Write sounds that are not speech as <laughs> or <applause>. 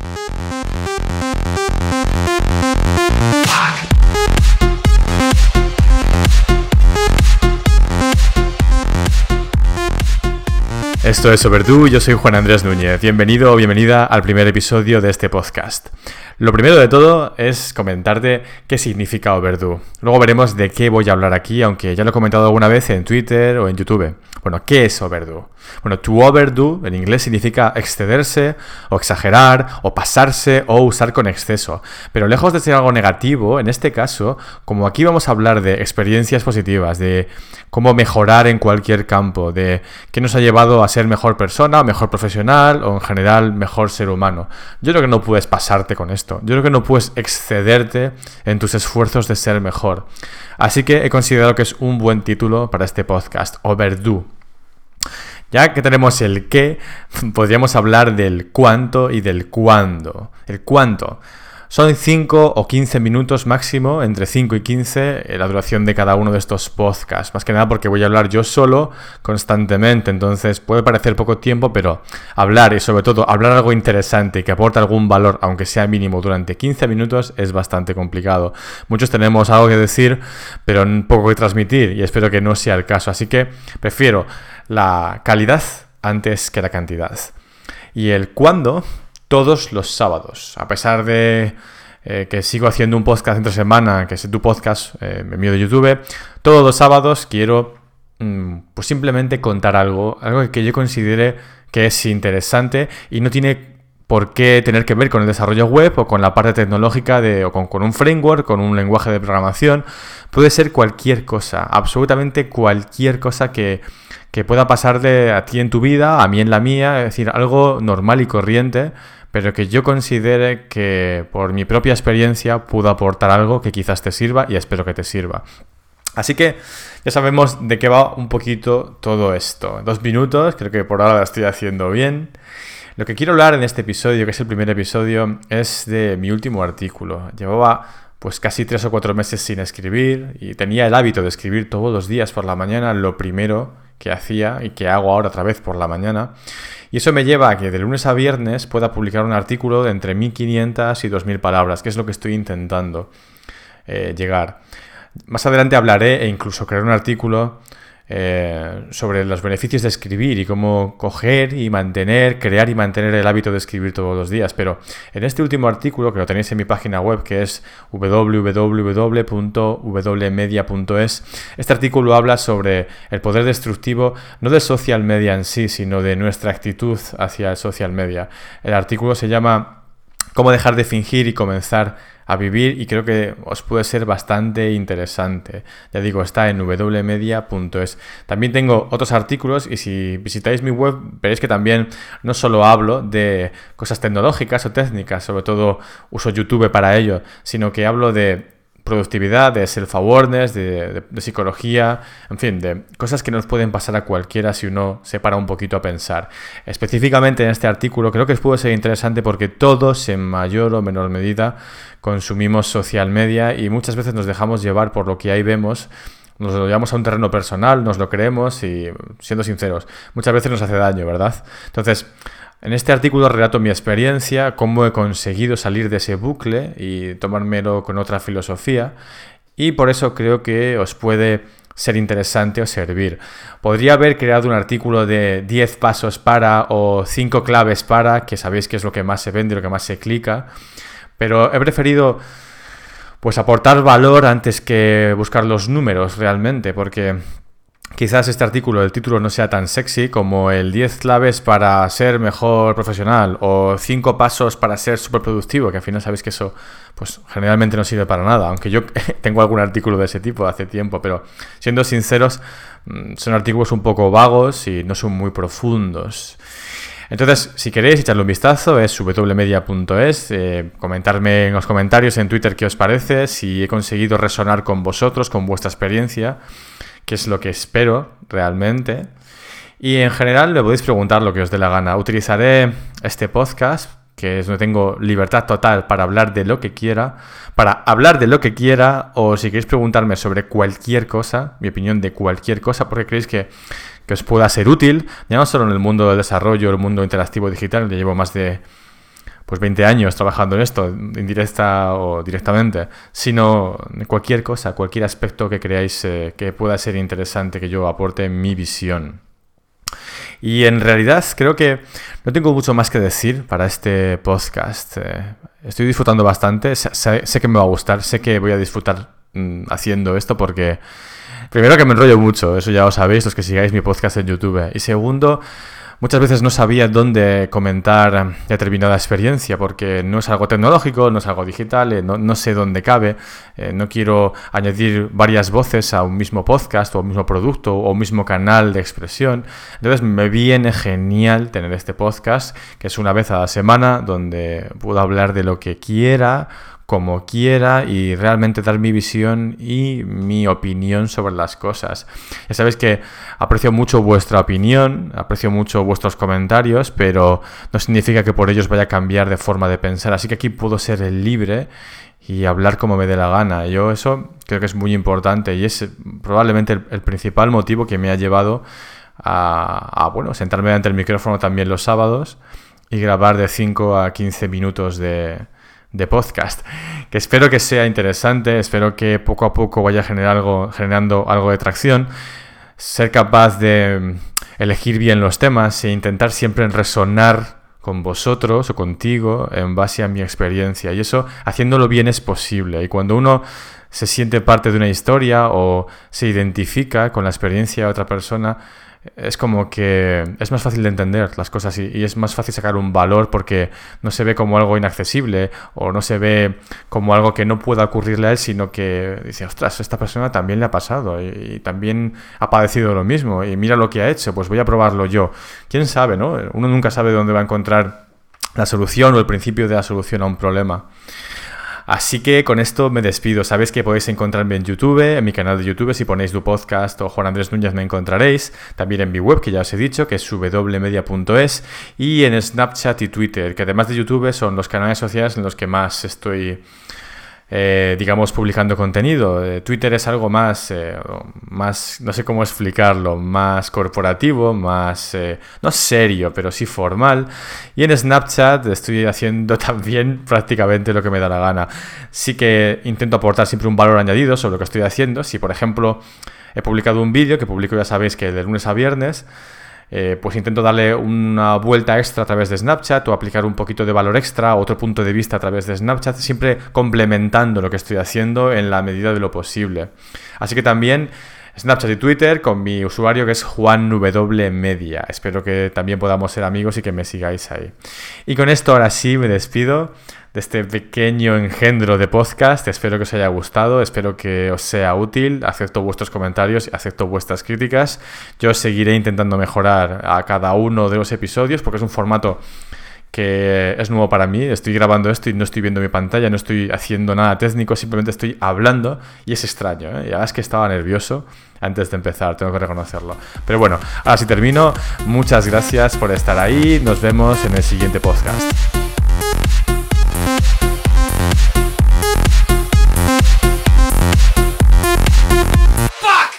Thank you. Esto es Overdue, yo soy Juan Andrés Núñez. Bienvenido o bienvenida al primer episodio de este podcast. Lo primero de todo es comentarte qué significa Overdue. Luego veremos de qué voy a hablar aquí, aunque ya lo he comentado alguna vez en Twitter o en YouTube. Bueno, ¿qué es overdue? Bueno, to overdo en inglés significa excederse o exagerar o pasarse o usar con exceso. Pero lejos de ser algo negativo, en este caso, como aquí vamos a hablar de experiencias positivas, de cómo mejorar en cualquier campo, de qué nos ha llevado a ser mejor persona, mejor profesional o en general mejor ser humano. Yo creo que no puedes pasarte con esto. Yo creo que no puedes excederte en tus esfuerzos de ser mejor. Así que he considerado que es un buen título para este podcast, Overdue. Ya que tenemos el qué, podríamos hablar del cuánto y del cuándo. El cuánto. Son 5 o 15 minutos máximo, entre 5 y 15, eh, la duración de cada uno de estos podcasts. Más que nada porque voy a hablar yo solo constantemente, entonces puede parecer poco tiempo, pero hablar y sobre todo hablar algo interesante que aporte algún valor, aunque sea mínimo, durante 15 minutos es bastante complicado. Muchos tenemos algo que decir, pero poco que transmitir y espero que no sea el caso. Así que prefiero la calidad antes que la cantidad. Y el cuándo todos los sábados. A pesar de eh, que sigo haciendo un podcast entre semana, que es tu podcast, eh, mío de YouTube, todos los sábados quiero mm, pues simplemente contar algo, algo que yo considere que es interesante y no tiene por qué tener que ver con el desarrollo web o con la parte tecnológica de, o con, un framework, con un lenguaje de programación. Puede ser cualquier cosa, absolutamente cualquier cosa que, que pueda pasarle a ti en tu vida, a mí en la mía, es decir, algo normal y corriente pero que yo considere que por mi propia experiencia puedo aportar algo que quizás te sirva y espero que te sirva. Así que ya sabemos de qué va un poquito todo esto. Dos minutos, creo que por ahora lo estoy haciendo bien. Lo que quiero hablar en este episodio, que es el primer episodio, es de mi último artículo. Llevaba pues casi tres o cuatro meses sin escribir y tenía el hábito de escribir todos los días por la mañana lo primero que hacía y que hago ahora otra vez por la mañana. Y eso me lleva a que de lunes a viernes pueda publicar un artículo de entre 1500 y 2000 palabras, que es lo que estoy intentando eh, llegar. Más adelante hablaré e incluso crear un artículo eh, sobre los beneficios de escribir y cómo coger y mantener, crear y mantener el hábito de escribir todos los días. Pero en este último artículo, que lo tenéis en mi página web, que es www.wmedia.es, este artículo habla sobre el poder destructivo no de social media en sí, sino de nuestra actitud hacia el social media. El artículo se llama Cómo dejar de fingir y comenzar a vivir y creo que os puede ser bastante interesante. Ya digo, está en wmedia.es. También tengo otros artículos y si visitáis mi web veréis que también no solo hablo de cosas tecnológicas o técnicas, sobre todo uso YouTube para ello, sino que hablo de productividad, de self-awareness, de, psicología, en fin, de cosas que nos pueden pasar a cualquiera si uno se para un poquito a pensar. Específicamente en este artículo creo que os puede ser interesante porque todos en mayor o menor medida consumimos social media y muchas veces nos dejamos llevar por lo que ahí vemos nos lo llevamos a un terreno personal, nos lo creemos y, siendo sinceros, muchas veces nos hace daño, ¿verdad? Entonces, en este artículo relato mi experiencia, cómo he conseguido salir de ese bucle y tomármelo con otra filosofía y por eso creo que os puede ser interesante o servir. Podría haber creado un artículo de 10 pasos para o 5 claves para, que sabéis que es lo que más se vende, lo que más se clica, pero he preferido pues aportar valor antes que buscar los números realmente, porque Quizás este artículo, el título no sea tan sexy como el 10 claves para ser mejor profesional o 5 pasos para ser súper productivo, que al final sabéis que eso pues generalmente no sirve para nada, aunque yo <laughs> tengo algún artículo de ese tipo hace tiempo, pero siendo sinceros, mm, son artículos un poco vagos y no son muy profundos. Entonces, si queréis echarle un vistazo, es wmedia.es, eh, comentarme en los comentarios en Twitter qué os parece, si he conseguido resonar con vosotros, con vuestra experiencia que es lo que espero realmente. Y en general le podéis preguntar lo que os dé la gana. Utilizaré este podcast, que es donde tengo libertad total para hablar de lo que quiera, para hablar de lo que quiera, o si queréis preguntarme sobre cualquier cosa, mi opinión de cualquier cosa, porque creéis que, que os pueda ser útil, ya no solo en el mundo del desarrollo, el mundo interactivo digital, que llevo más de pues 20 años trabajando en esto, indirecta o directamente, sino cualquier cosa, cualquier aspecto que creáis eh, que pueda ser interesante que yo aporte mi visión. Y en realidad creo que no tengo mucho más que decir para este podcast. Eh, estoy disfrutando bastante, sé, que me va a gustar, sé que voy a disfrutar mm, haciendo esto porque primero que me enrollo mucho, eso ya lo sabéis los que sigáis mi podcast en YouTube. Y segundo, Muchas veces no sabía dónde comentar determinada experiencia porque no es algo tecnológico, no es algo digital, eh, no, sé dónde cabe, eh, no quiero añadir varias voces a un mismo podcast o un mismo producto o un mismo canal de expresión. Entonces me viene genial tener este podcast, que es una vez a la semana, donde puedo hablar de lo que quiera, como quiera y realmente dar mi visión y mi opinión sobre las cosas. Ya sabéis que aprecio mucho vuestra opinión, aprecio mucho vuestros comentarios, pero no significa que por ellos vaya a cambiar de forma de pensar. Así que aquí puedo ser libre y hablar como me dé la gana. Yo eso creo que es muy importante y es probablemente el, principal motivo que me ha llevado a, a, bueno, sentarme ante el micrófono también los sábados y grabar de 5 a 15 minutos de de podcast, que espero que sea interesante, espero que poco a poco vaya generar algo, generando algo de tracción, ser capaz de mm, elegir bien los temas e intentar siempre resonar con vosotros o contigo en base a mi experiencia. Y eso haciéndolo bien es posible. Y cuando uno se siente parte de una historia o se identifica con la experiencia de otra persona, es como que es más fácil de entender las cosas y, es más fácil sacar un valor porque no se ve como algo inaccesible o no se ve como algo que no pueda ocurrirle a él, sino que dice, ostras, esta persona también le ha pasado y, también ha padecido lo mismo y mira lo que ha hecho, pues voy a probarlo yo. ¿Quién sabe, no? Uno nunca sabe dónde va a encontrar la solución o el principio de la solución a un problema. Así que con esto me despido. Sabéis que podéis encontrarme en YouTube, en mi canal de YouTube. Si ponéis tu podcast o Juan Andrés Núñez me encontraréis. También en mi web, que ya os he dicho, que es wmedia.es. Y en Snapchat y Twitter, que además de YouTube son los canales sociales en los que más estoy eh, digamos, publicando contenido. Eh, Twitter es algo más, eh, más, no sé cómo explicarlo, más corporativo, más, no serio, pero sí formal. Y en Snapchat estoy haciendo <laughs> también prácticamente lo que me da la gana. Sí que intento aportar siempre un valor añadido sobre lo que estoy haciendo. Si, por ejemplo, he publicado un vídeo, que publico ya sabéis que de lunes a viernes, eh, pues intento darle una vuelta extra a través de Snapchat o aplicar un poquito de valor extra, otro punto de vista a través de Snapchat, siempre complementando lo que estoy haciendo en la medida de lo posible. Así que también Snapchat y Twitter con mi usuario que es JuanW Espero que también podamos ser amigos y que me sigáis ahí. Y con esto ahora sí me despido de este pequeño engendro de podcast. Espero que os haya gustado, espero que os sea útil. Acepto vuestros comentarios, acepto vuestras críticas. Yo seguiré intentando mejorar a cada uno de los episodios porque es un formato que es nuevo para mí. Estoy grabando esto y no estoy viendo mi pantalla, no estoy haciendo nada técnico, simplemente estoy hablando y es extraño. ¿eh? Ya es que estaba nervioso antes de empezar, tengo que reconocerlo. Pero bueno, ahora sí termino. Muchas gracias por estar ahí. Nos vemos en el siguiente podcast.